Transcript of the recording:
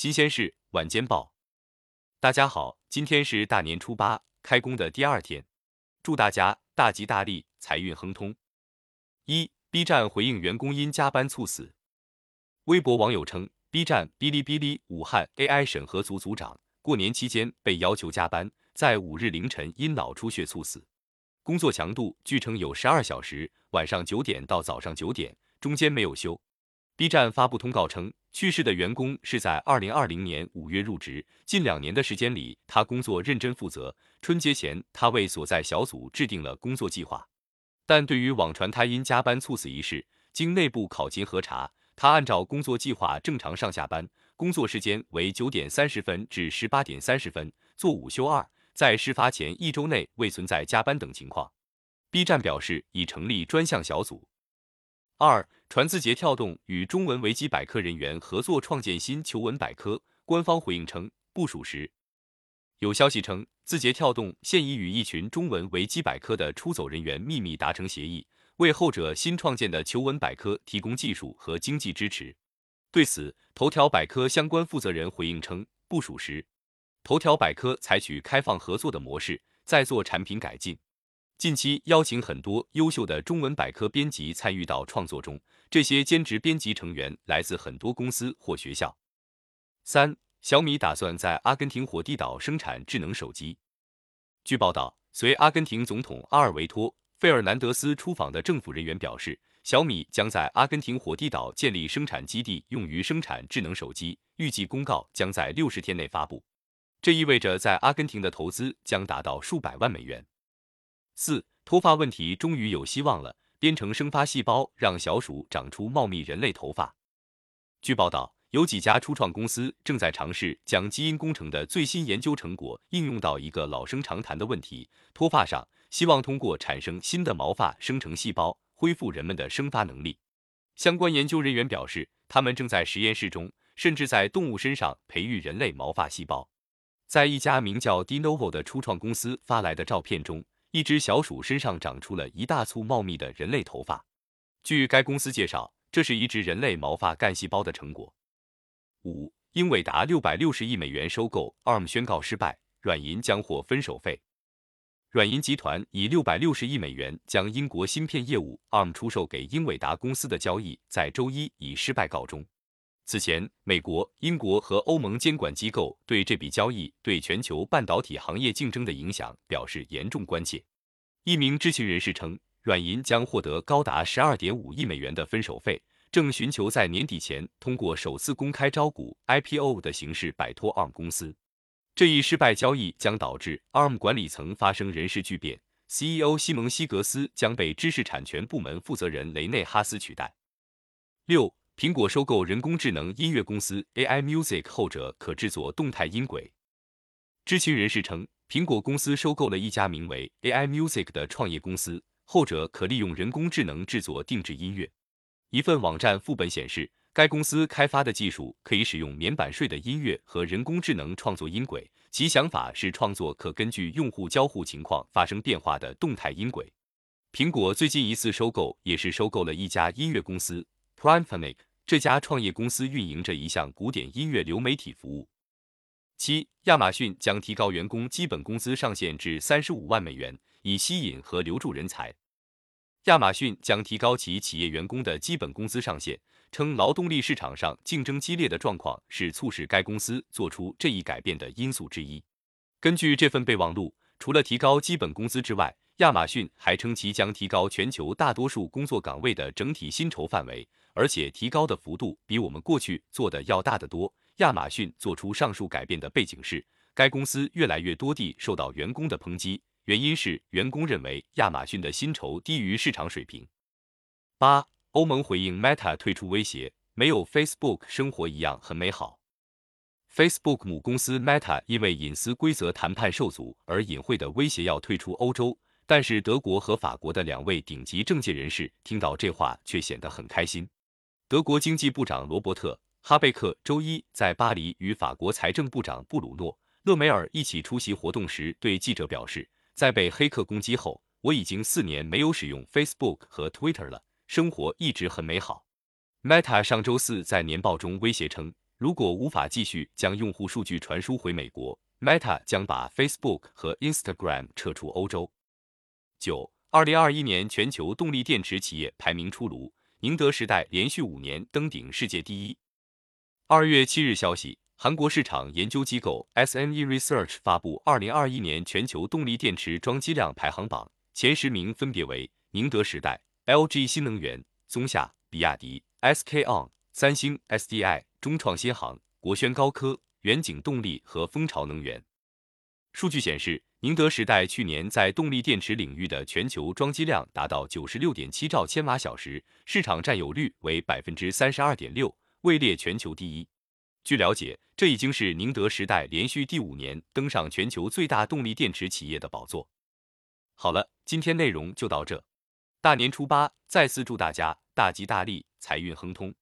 新鲜事晚间报，大家好，今天是大年初八，开工的第二天，祝大家大吉大利，财运亨通。一，B 站回应员工因加班猝死。微博网友称，B 站、哔哩哔哩武汉 AI 审核组组长过年期间被要求加班，在五日凌晨因脑出血猝死，工作强度据称有十二小时，晚上九点到早上九点，中间没有休。B 站发布通告称。去世的员工是在二零二零年五月入职，近两年的时间里，他工作认真负责。春节前，他为所在小组制定了工作计划。但对于网传他因加班猝死一事，经内部考勤核查，他按照工作计划正常上下班，工作时间为九点三十分至十八点三十分，做午休二，在事发前一周内未存在加班等情况。B 站表示已成立专项小组。二传字节跳动与中文维基百科人员合作创建新求文百科，官方回应称不属实。有消息称，字节跳动现已与一群中文维基百科的出走人员秘密达成协议，为后者新创建的求文百科提供技术和经济支持。对此，头条百科相关负责人回应称不属实。头条百科采取开放合作的模式，在做产品改进。近期邀请很多优秀的中文百科编辑参与到创作中，这些兼职编辑成员来自很多公司或学校。三，小米打算在阿根廷火地岛生产智能手机。据报道，随阿根廷总统阿尔维托·费尔南德斯出访的政府人员表示，小米将在阿根廷火地岛建立生产基地，用于生产智能手机，预计公告将在六十天内发布。这意味着在阿根廷的投资将达到数百万美元。四脱发问题终于有希望了，编程生发细胞让小鼠长出茂密人类头发。据报道，有几家初创公司正在尝试将基因工程的最新研究成果应用到一个老生常谈的问题——脱发上，希望通过产生新的毛发生成细胞，恢复人们的生发能力。相关研究人员表示，他们正在实验室中，甚至在动物身上培育人类毛发细胞。在一家名叫 Denovo 的初创公司发来的照片中。一只小鼠身上长出了一大簇茂密的人类头发。据该公司介绍，这是移植人类毛发干细胞的成果。五，英伟达六百六十亿美元收购 ARM 宣告失败，软银将获分手费。软银集团以六百六十亿美元将英国芯片业务 ARM 出售给英伟达公司的交易，在周一以失败告终。此前，美国、英国和欧盟监管机构对这笔交易对全球半导体行业竞争的影响表示严重关切。一名知情人士称，软银将获得高达十二点五亿美元的分手费，正寻求在年底前通过首次公开招股 IPO 的形式摆脱 ARM 公司。这一失败交易将导致 ARM 管理层发生人事巨变，CEO 西蒙西格斯将被知识产权部门负责人雷内哈斯取代。六。苹果收购人工智能音乐公司 AI Music，后者可制作动态音轨。知情人士称，苹果公司收购了一家名为 AI Music 的创业公司，后者可利用人工智能制作定制音乐。一份网站副本显示，该公司开发的技术可以使用免版税的音乐和人工智能创作音轨，其想法是创作可根据用户交互情况发生变化的动态音轨。苹果最近一次收购也是收购了一家音乐公司 Primephonic。这家创业公司运营着一项古典音乐流媒体服务。七，亚马逊将提高员工基本工资上限至三十五万美元，以吸引和留住人才。亚马逊将提高其企业员工的基本工资上限，称劳动力市场上竞争激烈的状况是促使该公司做出这一改变的因素之一。根据这份备忘录，除了提高基本工资之外，亚马逊还称其将提高全球大多数工作岗位的整体薪酬范围。而且提高的幅度比我们过去做的要大得多。亚马逊做出上述改变的背景是，该公司越来越多地受到员工的抨击，原因是员工认为亚马逊的薪酬低于市场水平。八，欧盟回应 Meta 退出威胁，没有 Facebook 生活一样很美好。Facebook 母公司 Meta 因为隐私规则谈判受阻而隐晦的威胁要退出欧洲。但是德国和法国的两位顶级政界人士听到这话却显得很开心。德国经济部长罗伯特·哈贝克周一在巴黎与法国财政部长布鲁诺·勒梅尔一起出席活动时，对记者表示，在被黑客攻击后，我已经四年没有使用 Facebook 和 Twitter 了，生活一直很美好。Meta 上周四在年报中威胁称，如果无法继续将用户数据传输回美国，Meta 将把 Facebook 和 Instagram 撤出欧洲。九，二零二一年全球动力电池企业排名出炉，宁德时代连续五年登顶世界第一。二月七日消息，韩国市场研究机构 SNE Research 发布二零二一年全球动力电池装机量排行榜，前十名分别为宁德时代、LG 新能源、松下、比亚迪、SK On、三星、SDI。中创新航、国轩高科、远景动力和蜂巢能源。数据显示，宁德时代去年在动力电池领域的全球装机量达到九十六点七兆千瓦小时，市场占有率为百分之三十二点六，位列全球第一。据了解，这已经是宁德时代连续第五年登上全球最大动力电池企业的宝座。好了，今天内容就到这。大年初八，再次祝大家大吉大利，财运亨通。